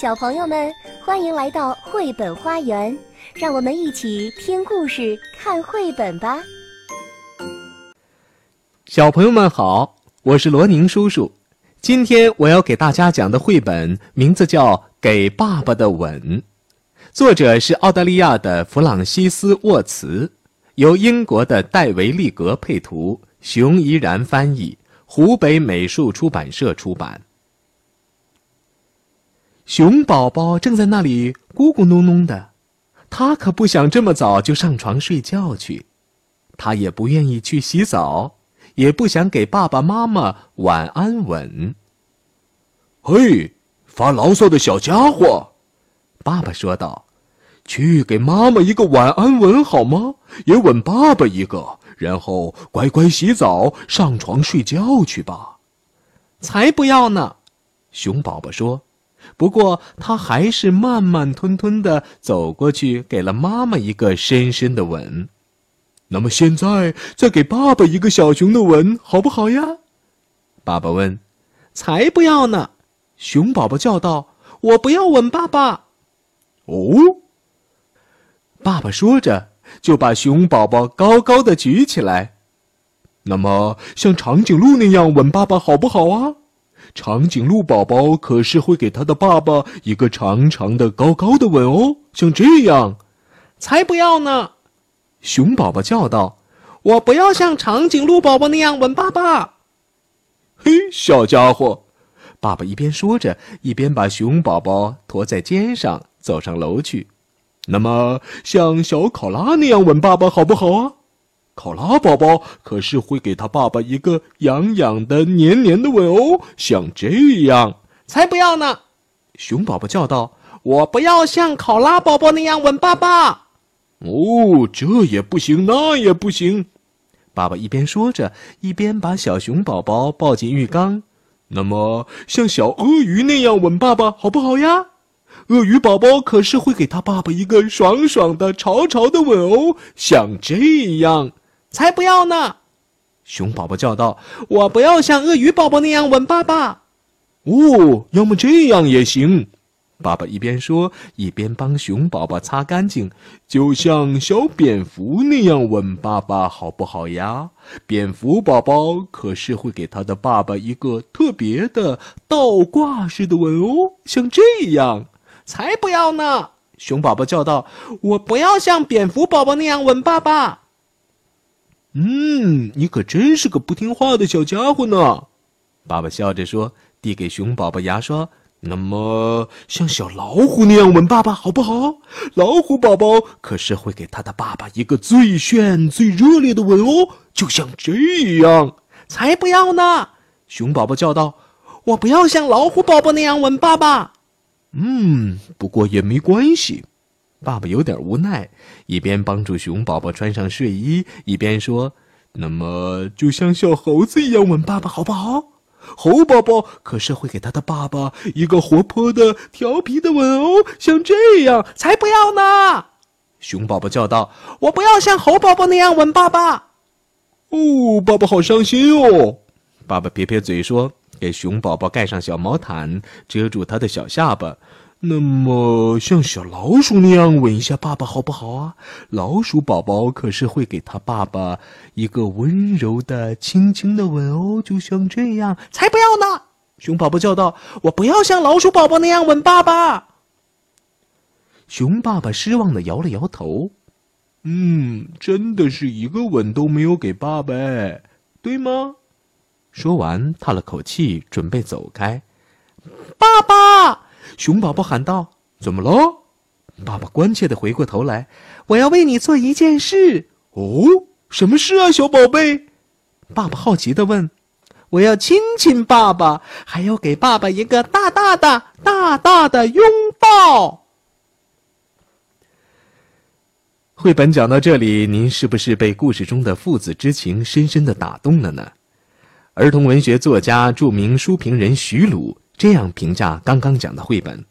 小朋友们，欢迎来到绘本花园，让我们一起听故事、看绘本吧。小朋友们好，我是罗宁叔叔。今天我要给大家讲的绘本名字叫《给爸爸的吻》，作者是澳大利亚的弗朗西斯·沃茨，由英国的戴维·利格配图，熊怡然翻译，湖北美术出版社出版。熊宝宝正在那里咕咕哝哝的，他可不想这么早就上床睡觉去，他也不愿意去洗澡，也不想给爸爸妈妈晚安吻。嘿，发牢骚的小家伙，爸爸说道：“去给妈妈一个晚安吻好吗？也吻爸爸一个，然后乖乖洗澡，上床睡觉去吧。”才不要呢，熊宝宝说。不过，他还是慢慢吞吞的走过去，给了妈妈一个深深的吻。那么，现在再给爸爸一个小熊的吻，好不好呀？爸爸问。才不要呢！熊宝宝叫道：“我不要吻爸爸。”哦。爸爸说着，就把熊宝宝高高的举起来。那么，像长颈鹿那样吻爸爸，好不好啊？长颈鹿宝宝可是会给他的爸爸一个长长的、高高的吻哦，像这样。才不要呢！熊宝宝叫道：“我不要像长颈鹿宝宝那样吻爸爸。”嘿，小家伙！爸爸一边说着，一边把熊宝宝驮在肩上，走上楼去。那么，像小考拉那样吻爸爸，好不好啊？考拉宝宝可是会给他爸爸一个痒痒的、黏黏的吻哦，像这样。才不要呢！熊宝宝叫道：“我不要像考拉宝宝那样吻爸爸。”哦，这也不行，那也不行。爸爸一边说着，一边把小熊宝宝抱进浴缸。那么，像小鳄鱼那样吻爸爸，好不好呀？鳄鱼宝宝可是会给他爸爸一个爽爽的、潮潮的吻哦，像这样。才不要呢！熊宝宝叫道：“我不要像鳄鱼宝宝那样吻爸爸。”哦，要么这样也行。爸爸一边说，一边帮熊宝宝擦干净，就像小蝙蝠那样吻爸爸，好不好呀？蝙蝠宝宝可是会给他的爸爸一个特别的倒挂式的吻哦，像这样。才不要呢！熊宝宝叫道：“我不要像蝙蝠宝宝那样吻爸爸。”嗯，你可真是个不听话的小家伙呢，爸爸笑着说，递给熊宝宝牙刷。那么，像小老虎那样吻爸爸好不好？老虎宝宝可是会给他的爸爸一个最炫、最热烈的吻哦，就像这样。才不要呢！熊宝宝叫道：“我不要像老虎宝宝那样吻爸爸。”嗯，不过也没关系。爸爸有点无奈，一边帮助熊宝宝穿上睡衣，一边说：“那么，就像小猴子一样吻爸爸，好不好？猴宝宝可是会给他的爸爸一个活泼的、调皮的吻哦，像这样。”才不要呢！熊宝宝叫道：“我不要像猴宝宝那样吻爸爸。”哦，爸爸好伤心哦！爸爸撇撇嘴说：“给熊宝宝盖上小毛毯，遮住他的小下巴。”那么，像小老鼠那样吻一下爸爸好不好啊？老鼠宝宝可是会给他爸爸一个温柔的、轻轻的吻哦，就像这样。才不要呢！熊宝宝叫道：“我不要像老鼠宝宝那样吻爸爸。”熊爸爸失望的摇了摇头：“嗯，真的是一个吻都没有给爸爸，对吗？”说完，叹了口气，准备走开。爸爸。熊宝宝喊道：“怎么了？”爸爸关切的回过头来：“我要为你做一件事。”“哦，什么事啊，小宝贝？”爸爸好奇的问。“我要亲亲爸爸，还要给爸爸一个大大的、大大的拥抱。”绘本讲到这里，您是不是被故事中的父子之情深深的打动了呢？儿童文学作家、著名书评人徐鲁。这样评价刚刚讲的绘本。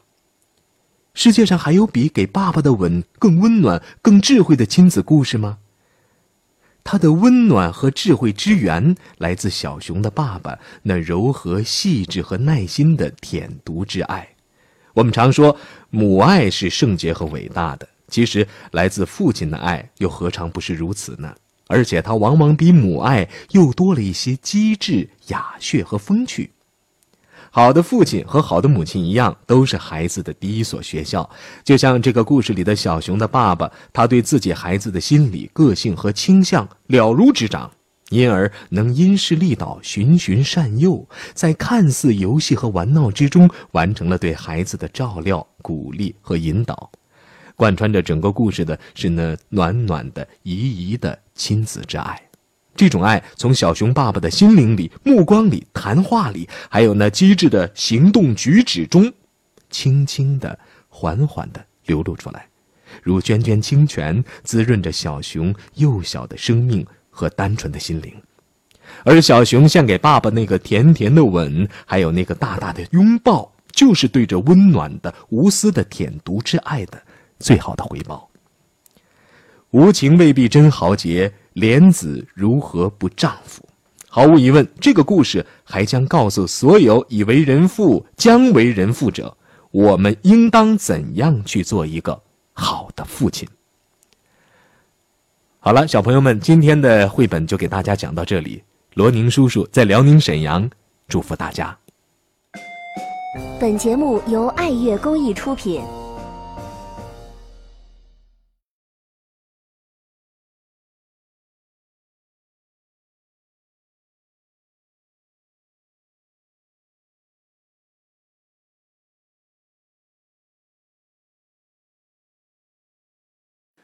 世界上还有比给爸爸的吻更温暖、更智慧的亲子故事吗？他的温暖和智慧之源来自小熊的爸爸那柔和、细致和耐心的舔犊之爱。我们常说母爱是圣洁和伟大的，其实来自父亲的爱又何尝不是如此呢？而且它往往比母爱又多了一些机智、雅谑和风趣。好的父亲和好的母亲一样，都是孩子的第一所学校。就像这个故事里的小熊的爸爸，他对自己孩子的心理、个性和倾向了如指掌，因而能因势利导、循循善诱，在看似游戏和玩闹之中，完成了对孩子的照料、鼓励和引导。贯穿着整个故事的是那暖暖的、怡怡的亲子之爱。这种爱从小熊爸爸的心灵里、目光里、谈话里，还有那机智的行动举止中，轻轻的、缓缓的流露出来，如涓涓清泉，滋润着小熊幼小的生命和单纯的心灵。而小熊献给爸爸那个甜甜的吻，还有那个大大的拥抱，就是对着温暖的、无私的舔犊之爱的最好的回报。无情未必真豪杰。莲子如何不丈夫？毫无疑问，这个故事还将告诉所有已为人父、将为人父者，我们应当怎样去做一个好的父亲。好了，小朋友们，今天的绘本就给大家讲到这里。罗宁叔叔在辽宁沈阳，祝福大家。本节目由爱乐公益出品。